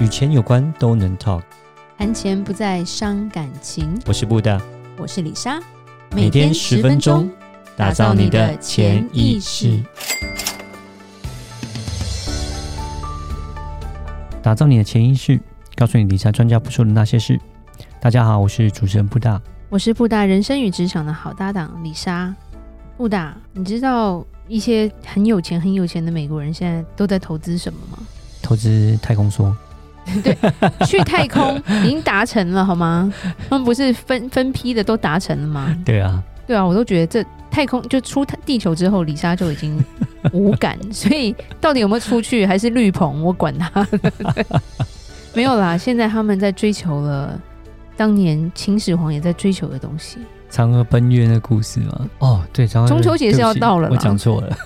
与钱有关都能 talk，谈钱不再伤感情。我是布大，我是李莎，每天十分钟，打造你的潜意识，打造你的潜意识，告诉你理财专家不说的那些事。大家好，我是主持人布大，我是布大人生与职场的好搭档李莎。布大，你知道一些很有钱、很有钱的美国人现在都在投资什么吗？投资太空梭。对，去太空 已经达成了，好吗？他们不是分分批的都达成了吗？对啊，对啊，我都觉得这太空就出地球之后，李莎就已经无感，所以到底有没有出去还是绿棚，我管他。没有啦，现在他们在追求了当年秦始皇也在追求的东西。嫦娥奔月那故事吗？哦，对，嫦娥中秋节是要到了，我讲错了，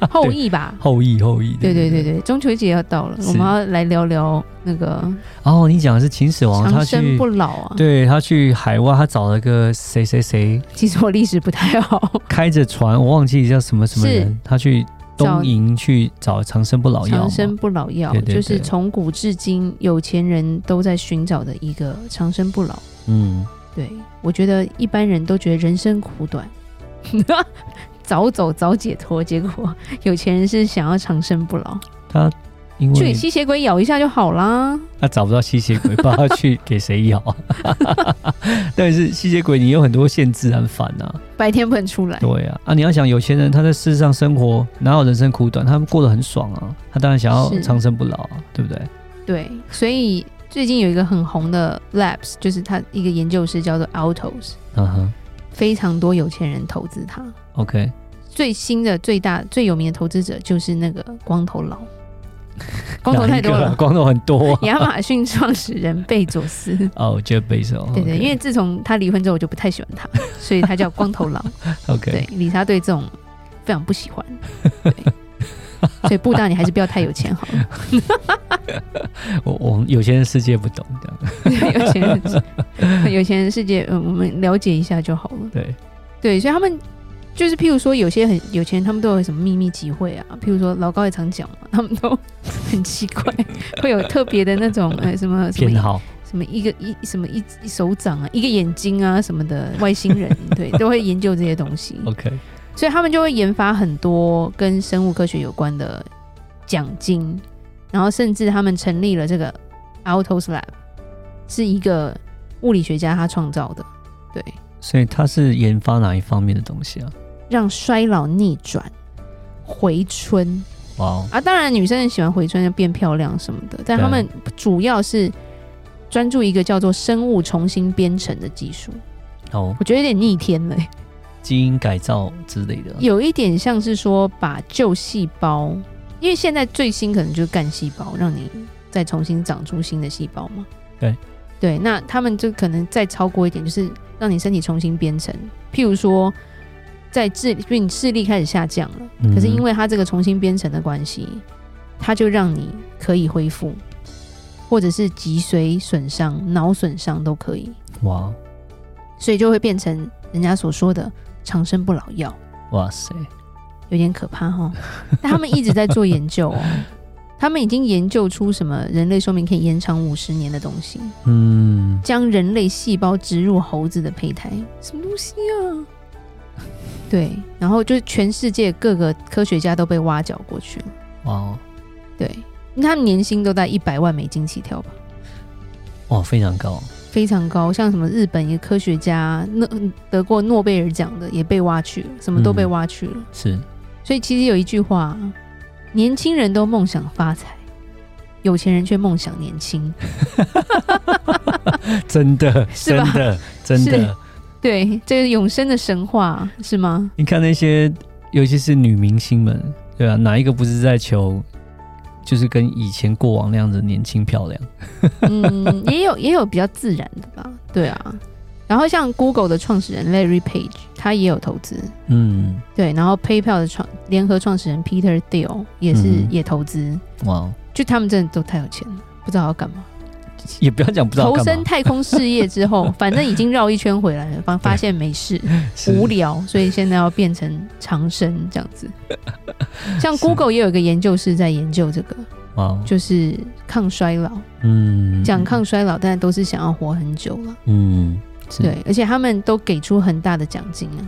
后羿吧？后羿，后羿，对对对对，中秋节要到了，我们要来聊聊那个。哦，你讲的是秦始皇，长生不老啊？对，他去海外，他找了个谁谁谁？其实我历史不太好，开着船，我忘记叫什么什么人，他去东瀛去找长生不老药。长生不老药就是从古至今有钱人都在寻找的一个长生不老。嗯。对，我觉得一般人都觉得人生苦短，早走早解脱。结果有钱人是想要长生不老。他因为去给吸血鬼咬一下就好啦。他找不到吸血鬼，不知道去给谁咬。但是吸血鬼你有很多限制，很烦呐。白天不能出来。对啊，啊，你要想有钱人他在世上生活哪有人生苦短？他们过得很爽啊，他当然想要长生不老啊，对不对？对，所以。最近有一个很红的 Labs，就是他一个研究室叫做 Altos，嗯哼，非常多有钱人投资他。OK，最新的、最大、最有名的投资者就是那个光头佬，光头太多了，光头很多。亚马逊创始人贝佐斯，哦，Jeff Bezos，对对，因为自从他离婚之后，我就不太喜欢他，所以他叫光头佬。OK，对，理查对这种非常不喜欢。所以布大，你还是不要太有钱好了。我我们有钱人世界不懂这样。有钱人，有钱人世界，嗯，我们了解一下就好了。对对，所以他们就是，譬如说，有些很有钱人，他们都有什么秘密集会啊？譬如说，老高也常讲嘛，他们都 很奇怪，会有特别的那种呃什么偏好，什么一个一什么一一手掌啊，一个眼睛啊什么的外星人，对，都会研究这些东西。OK。所以他们就会研发很多跟生物科学有关的奖金，然后甚至他们成立了这个 Altos Lab，是一个物理学家他创造的。对，所以他是研发哪一方面的东西啊？让衰老逆转、回春。哇 Wow 啊！当然女生很喜欢回春，要变漂亮什么的，但他们主要是专注一个叫做生物重新编程的技术。哦，oh. 我觉得有点逆天了。基因改造之类的，有一点像是说把旧细胞，因为现在最新可能就是干细胞，让你再重新长出新的细胞嘛。对对，那他们就可能再超过一点，就是让你身体重新编程。譬如说，在智，因为你视力开始下降了，嗯、可是因为它这个重新编程的关系，它就让你可以恢复，或者是脊髓损伤、脑损伤都可以。哇，所以就会变成人家所说的。长生不老药，哇塞，有点可怕哈！但他们一直在做研究哦，他们已经研究出什么人类寿命可以延长五十年的东西。嗯，将人类细胞植入猴子的胚胎，什么东西啊？对，然后就是全世界各个科学家都被挖角过去了。哇，对，因为他们年薪都在一百万美金起跳吧？哇，非常高。非常高，像什么日本一个科学家，诺得过诺贝尔奖的也被挖去了，什么都被挖去了。嗯、是，所以其实有一句话：年轻人都梦想发财，有钱人却梦想年轻。真的，是吧？真的，真的，对，这个永生的神话是吗？你看那些，尤其是女明星们，对啊，哪一个不是在求？就是跟以前过往那样子年轻漂亮，嗯，也有也有比较自然的吧，对啊。然后像 Google 的创始人 Larry Page，他也有投资，嗯，对。然后 PayPal 的创联合创始人 Peter Thiel 也是、嗯、也投资，哇，就他们真的都太有钱了，不知道要干嘛。也不要讲不知道。投身太空事业之后，反正已经绕一圈回来了，发发现没事，无聊，所以现在要变成长生这样子。像 Google 也有一个研究室在研究这个，哦，就是抗衰老。嗯，讲抗衰老，但都是想要活很久了。嗯，对，而且他们都给出很大的奖金啊，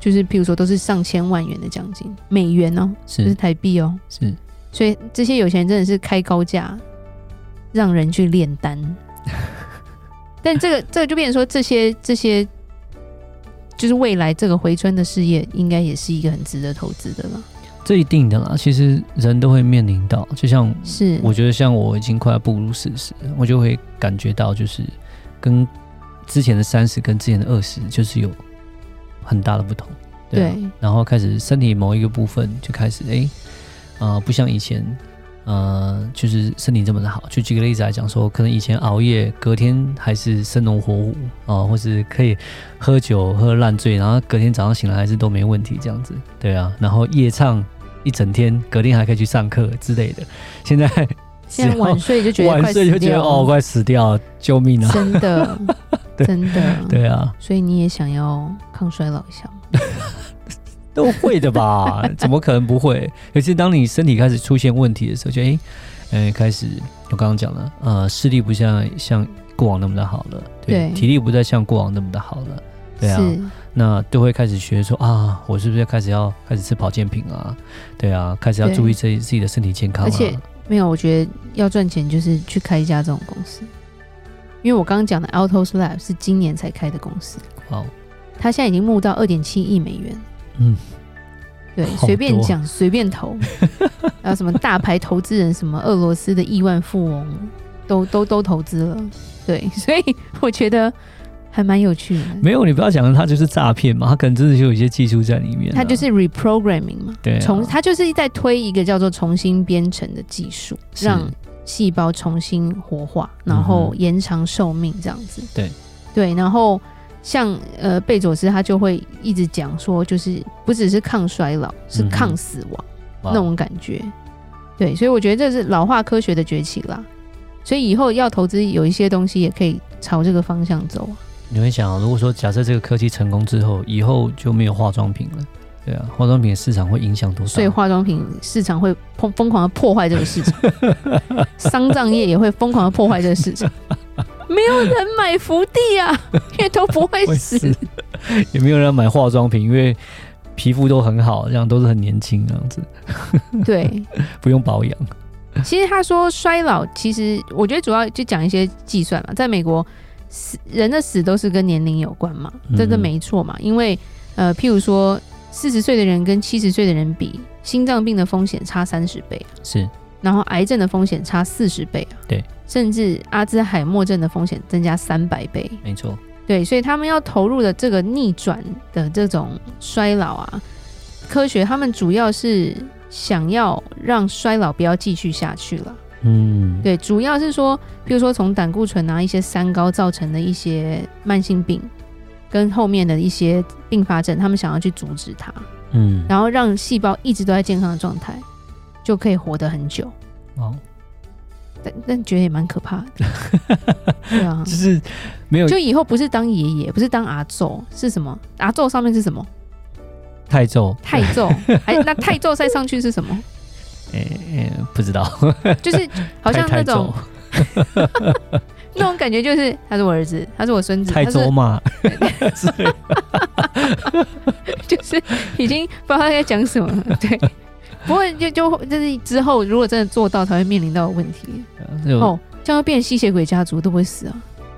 就是譬如说都是上千万元的奖金，美元哦，是，不是台币哦，是。所以这些有钱人真的是开高价让人去炼丹。但这个这个就变成说，这些这些就是未来这个回春的事业，应该也是一个很值得投资的了。这一定的啦，其实人都会面临到，就像是我觉得像我已经快要步入四十，我就会感觉到就是跟之前的三十跟之前的二十就是有很大的不同，对，啊、对，然后开始身体某一个部分就开始哎，啊、呃，不像以前。呃，就是身体这么的好，就举个例子来讲说，可能以前熬夜，隔天还是生龙活虎啊、呃，或是可以喝酒喝烂醉，然后隔天早上醒来还是都没问题这样子，对啊，然后夜唱一整天，隔天还可以去上课之类的。现在 现在晚睡就觉得晚睡就觉得哦，快死掉了，救命啊！真的，真的，对啊，所以你也想要抗衰老一下吗？都会的吧？怎么可能不会？尤其当你身体开始出现问题的时候，就哎，嗯、欸，开始我刚刚讲了，呃，视力不像像过往那么的好了，对，对体力不再像过往那么的好了，对啊，那都会开始学说啊，我是不是要开始要开始吃保健品啊？对啊，开始要注意自己自己的身体健康、啊。而且没有，我觉得要赚钱就是去开一家这种公司，因为我刚刚讲的 Altos Lab 是今年才开的公司，哦，他现在已经募到二点七亿美元。嗯，对，随便讲，随便投，还有什么大牌投资人，什么俄罗斯的亿万富翁，都都都投资了。对，所以我觉得还蛮有趣的。没有，你不要讲的，他就是诈骗嘛，他可能真的就有一些技术在里面。他就是 reprogramming 嘛，对、啊，重，他就是在推一个叫做重新编程的技术，让细胞重新活化，然后延长寿命这样子。嗯、对，对，然后。像呃贝佐斯他就会一直讲说，就是不只是抗衰老，是抗死亡、嗯、那种感觉。对，所以我觉得这是老化科学的崛起啦。所以以后要投资有一些东西，也可以朝这个方向走啊。你会想，如果说假设这个科技成功之后，以后就没有化妆品了，对啊，化妆品的市场会影响多少？所以化妆品市场会疯疯狂的破坏这个市场，丧葬业也会疯狂的破坏这个市场。没有人买福地啊，因为都不会死。也没有人买化妆品，因为皮肤都很好，这样都是很年轻这样子。对，不用保养。其实他说衰老，其实我觉得主要就讲一些计算嘛。在美国，死人的死都是跟年龄有关嘛，这个没错嘛。因为呃，譬如说四十岁的人跟七十岁的人比，心脏病的风险差三十倍，是。然后癌症的风险差四十倍啊，对。甚至阿兹海默症的风险增加三百倍，没错。对，所以他们要投入的这个逆转的这种衰老啊，科学他们主要是想要让衰老不要继续下去了。嗯，对，主要是说，比如说从胆固醇啊、一些三高造成的一些慢性病，跟后面的一些并发症，他们想要去阻止它。嗯，然后让细胞一直都在健康的状态，就可以活得很久。哦。但但觉得也蛮可怕的，对啊，就是没有，就以后不是当爷爷，不是当阿宙，是什么？阿宙上面是什么？太祖，太祖，哎，那太祖再上去是什么？哎、欸欸，不知道，就是好像那种 那种感觉，就是他是我儿子，他是我孙子，太祖嘛，就是已经不知道他在讲什么，对。不会，就就就是之后，如果真的做到，才会面临到的问题。哦，这样变吸血鬼家族都不会死啊，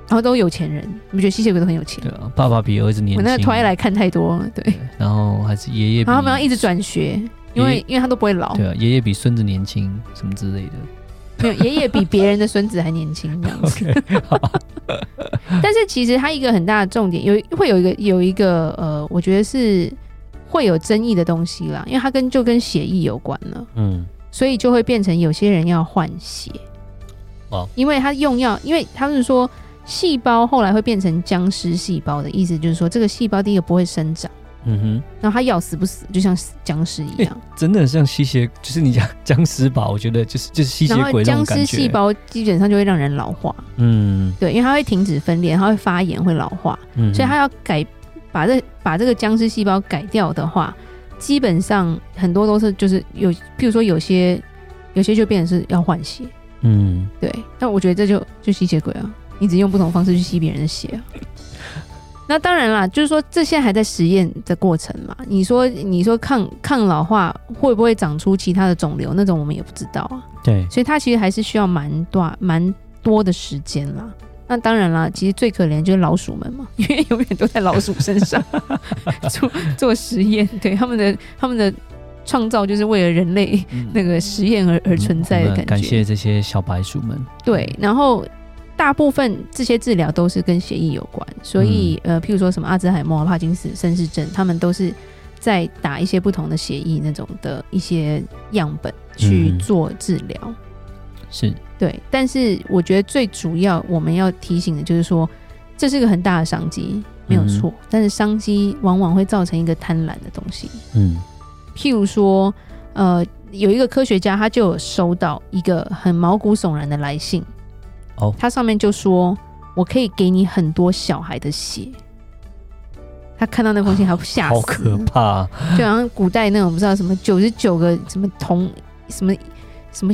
然后都有钱人。你们觉得吸血鬼都很有钱？对啊，爸爸比儿子年轻。我那个推来看太多了，对，对。然后还是爷爷，然后他们要一直转学，因为因为他都不会老。对啊，爷爷比孙子年轻，什么之类的。没有，爷爷比别人的孙子还年轻，这样子。okay, 但是其实他一个很大的重点，有会有一个有一个呃，我觉得是。会有争议的东西啦，因为它跟就跟血液有关了，嗯，所以就会变成有些人要换血，哦，因为他用药，因为他们说细胞后来会变成僵尸细胞的意思，就是说这个细胞第一个不会生长，嗯哼，然后它要死不死，就像僵尸一样，欸、真的像吸血，就是你讲僵尸吧？我觉得就是就是吸血鬼僵尸细胞基本上就会让人老化，嗯，对，因为它会停止分裂，它会发炎，会老化，嗯，所以它要改。把这把这个僵尸细胞改掉的话，基本上很多都是就是有，譬如说有些有些就变成是要换血。嗯，对。那我觉得这就就吸血鬼啊，你只用不同方式去吸别人的血啊。那当然啦，就是说这些还在实验的过程嘛。你说你说抗抗老化会不会长出其他的肿瘤？那种我们也不知道啊。对，所以它其实还是需要蛮多蛮多的时间啦。那当然啦，其实最可怜就是老鼠们嘛，因为永远都在老鼠身上 做做实验。对，他们的他们的创造就是为了人类那个实验而而存在的感觉。感谢这些小白鼠们。对，然后大部分这些治疗都是跟血液有关，所以呃，譬如说什么阿兹海默、帕金斯森氏症，他们都是在打一些不同的血液那种的一些样本去做治疗。嗯是对，但是我觉得最主要我们要提醒的就是说，这是一个很大的商机，没有错。嗯、但是商机往往会造成一个贪婪的东西。嗯，譬如说，呃，有一个科学家他就有收到一个很毛骨悚然的来信。哦，他上面就说：“我可以给你很多小孩的血。”他看到那封信还吓死，好可怕！就好像古代那种不知道什么九十九个什么铜什么。什么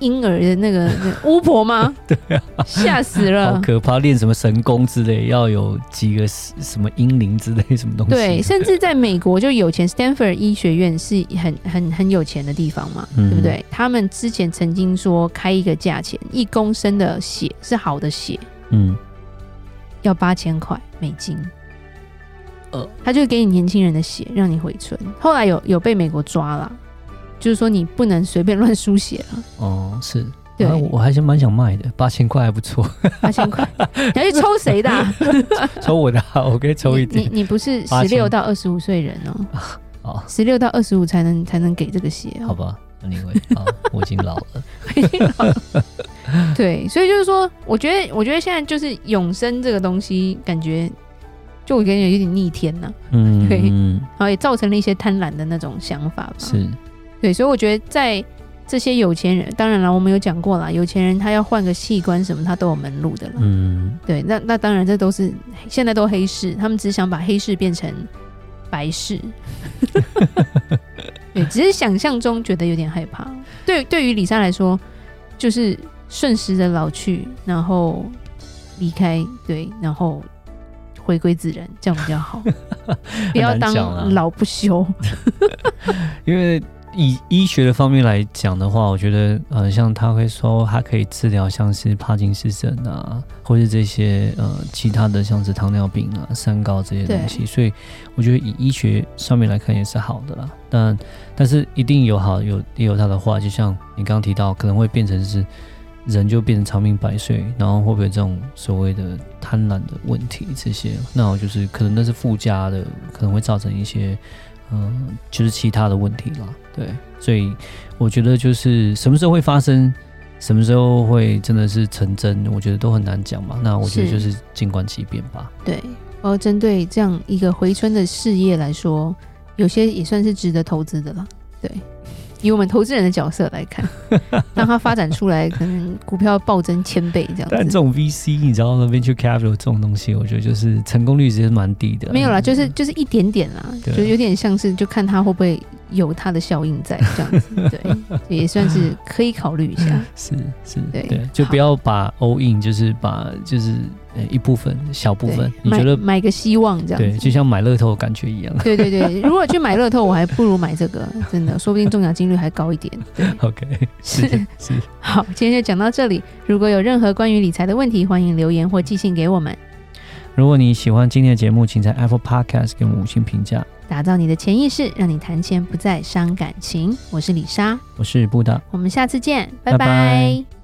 婴儿的那个那 巫婆吗？对啊，吓死了，好可怕！练什么神功之类，要有几个什么婴灵之类什么东西？对，甚至在美国就有钱，Stanford 医学院是很很很有钱的地方嘛，嗯、对不对？他们之前曾经说开一个价钱，一公升的血是好的血，嗯，要八千块美金，呃，他就给你年轻人的血让你回村，后来有有被美国抓了。就是说，你不能随便乱输血了。哦，是，对，啊、我还是蛮想卖的，八千块还不错。八千块，你要去抽谁的、啊？抽我的，我可以抽一点。你你，你不是十六到二十五岁人哦？哦，十六到二十五才能才能给这个血、哦。好吧，你以为？啊，我已经老了。已经老了。对，所以就是说，我觉得，我觉得现在就是永生这个东西，感觉就我感觉有点逆天呐、啊。嗯，对，然后也造成了一些贪婪的那种想法吧。是。对，所以我觉得在这些有钱人，当然了，我们有讲过了，有钱人他要换个器官什么，他都有门路的了。嗯，对，那那当然这都是现在都黑市，他们只想把黑市变成白市。对，只是想象中觉得有点害怕。对，对于李莎来说，就是顺时的老去，然后离开，对，然后回归自然，这样比较好，不要当老不休，因为。以医学的方面来讲的话，我觉得，呃，像他会说，它可以治疗像是帕金森症啊，或是这些呃其他的像是糖尿病啊、三高这些东西，所以我觉得以医学上面来看也是好的啦。但但是一定有好有也有它的话，就像你刚刚提到，可能会变成是人就变成长命百岁，然后会不会这种所谓的贪婪的问题这些，那我就是可能那是附加的，可能会造成一些。嗯，就是其他的问题啦，对，所以我觉得就是什么时候会发生，什么时候会真的是成真，我觉得都很难讲嘛。那我觉得就是静观其变吧。对，然后针对这样一个回春的事业来说，有些也算是值得投资的了。对。以我们投资人的角色来看，让它发展出来，可能股票暴增千倍这样子。但这种 VC，你知道吗？Venture Capital 这种东西，我觉得就是成功率其实蛮低的。没有啦，就是就是一点点啦，就有点像是就看它会不会有它的效应在这样子。对，也算是可以考虑一下。是是，对对，就不要把 all in，就是把就是。一部分小部分，你觉得买，个希望这样？对，就像买乐透的感觉一样。对对对，如果去买乐透，我还不如买这个，真的，说不定中奖几率还高一点。对，OK，是是，是。好，今天就讲到这里。如果有任何关于理财的问题，欢迎留言或寄信给我们。如果你喜欢今天的节目，请在 Apple Podcast 给我们五星评价。打造你的潜意识，让你谈钱不再伤感情。我是李莎，我是布达，我们下次见，拜拜。拜拜。